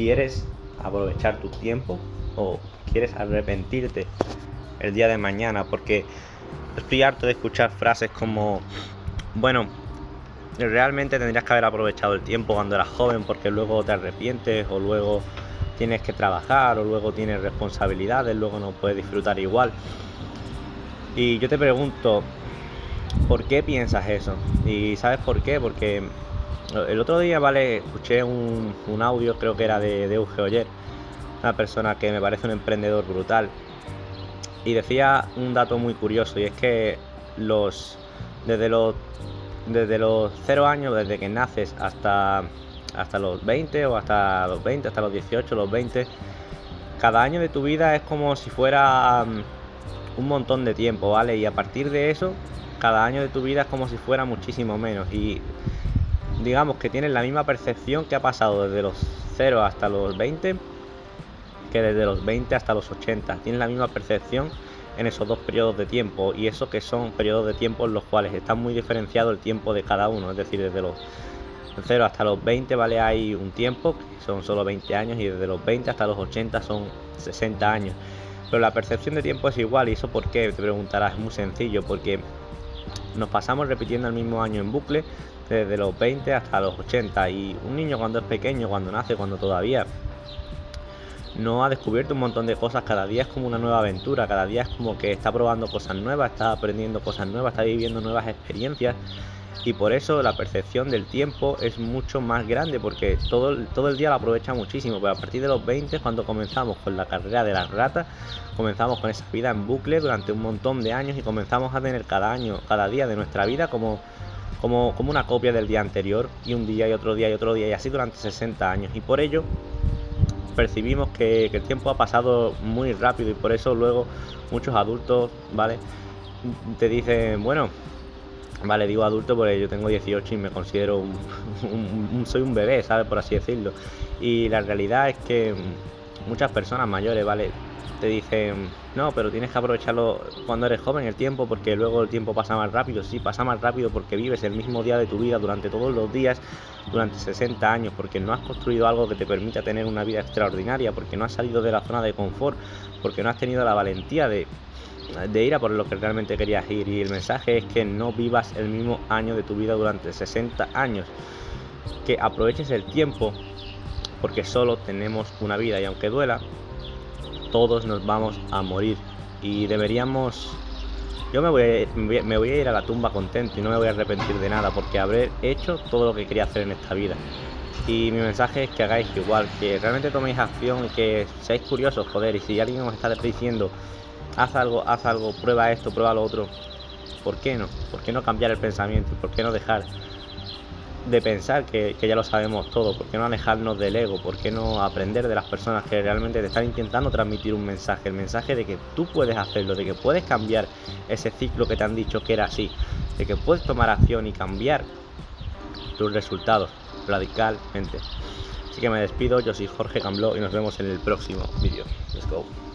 ¿Quieres aprovechar tu tiempo o quieres arrepentirte el día de mañana? Porque estoy harto de escuchar frases como, bueno, realmente tendrías que haber aprovechado el tiempo cuando eras joven porque luego te arrepientes o luego tienes que trabajar o luego tienes responsabilidades, luego no puedes disfrutar igual. Y yo te pregunto, ¿por qué piensas eso? Y ¿sabes por qué? Porque el otro día, vale, escuché un, audio, creo que era de, de Euge Oyer, una persona que me parece un emprendedor brutal. Y decía un dato muy curioso, y es que los desde los desde los 0 años, desde que naces hasta, hasta los 20 o hasta los 20, hasta los 18, los 20, cada año de tu vida es como si fuera mm, un montón de tiempo, ¿vale? Y a partir de eso, cada año de tu vida es como si fuera muchísimo menos. Y digamos que tienes la misma percepción que ha pasado desde los 0 hasta los 20 que desde los 20 hasta los 80. Tienes la misma percepción en esos dos periodos de tiempo y eso que son periodos de tiempo en los cuales está muy diferenciado el tiempo de cada uno, es decir, desde los 0 hasta los 20 vale hay un tiempo, que son solo 20 años y desde los 20 hasta los 80 son 60 años. Pero la percepción de tiempo es igual y eso por qué te preguntarás, es muy sencillo, porque nos pasamos repitiendo el mismo año en bucle desde los 20 hasta los 80 y un niño cuando es pequeño, cuando nace, cuando todavía no ha descubierto un montón de cosas, cada día es como una nueva aventura, cada día es como que está probando cosas nuevas, está aprendiendo cosas nuevas, está viviendo nuevas experiencias. Y por eso la percepción del tiempo es mucho más grande porque todo, todo el día lo aprovecha muchísimo, pero a partir de los 20 cuando comenzamos con la carrera de las ratas, comenzamos con esa vida en bucle durante un montón de años y comenzamos a tener cada año, cada día de nuestra vida como como, como una copia del día anterior y un día y otro día y otro día y así durante 60 años y por ello percibimos que, el tiempo ha pasado muy rápido y por eso luego muchos adultos, ¿vale? Te dicen, bueno, vale, digo adulto porque yo tengo 18 y me considero un, soy un bebé, ¿sabes? Por así decirlo. Y la realidad es que muchas personas mayores, ¿vale? te dicen, no, pero tienes que aprovecharlo cuando eres joven el tiempo porque luego el tiempo pasa más rápido. Sí, pasa más rápido porque vives el mismo día de tu vida durante todos los días, durante 60 años, porque no has construido algo que te permita tener una vida extraordinaria, porque no has salido de la zona de confort, porque no has tenido la valentía de, de ir a por lo que realmente querías ir. Y el mensaje es que no vivas el mismo año de tu vida durante 60 años, que aproveches el tiempo porque solo tenemos una vida y aunque duela, todos nos vamos a morir y deberíamos yo me voy, a, me voy, a ir a la tumba contento y no me voy a arrepentir de nada porque habré hecho todo lo que quería hacer en esta vida. Y mi mensaje es que hagáis igual, que realmente toméis acción y que seáis curiosos, joder. Y si alguien os está diciendo, haz algo, haz algo, prueba esto, prueba lo otro, ¿por qué no? ¿Por qué no cambiar el pensamiento? ¿Por qué no dejar de pensar que, ya lo sabemos todo, ¿por qué no alejarnos del ego? ¿Por qué no aprender de las personas que realmente te están intentando transmitir un mensaje? El mensaje de que tú puedes hacerlo, de que puedes cambiar ese ciclo que te han dicho que era así, de que puedes tomar acción y cambiar tus resultados radicalmente. Así que me despido, yo soy Jorge Cambló y nos vemos en el próximo vídeo. Let's go.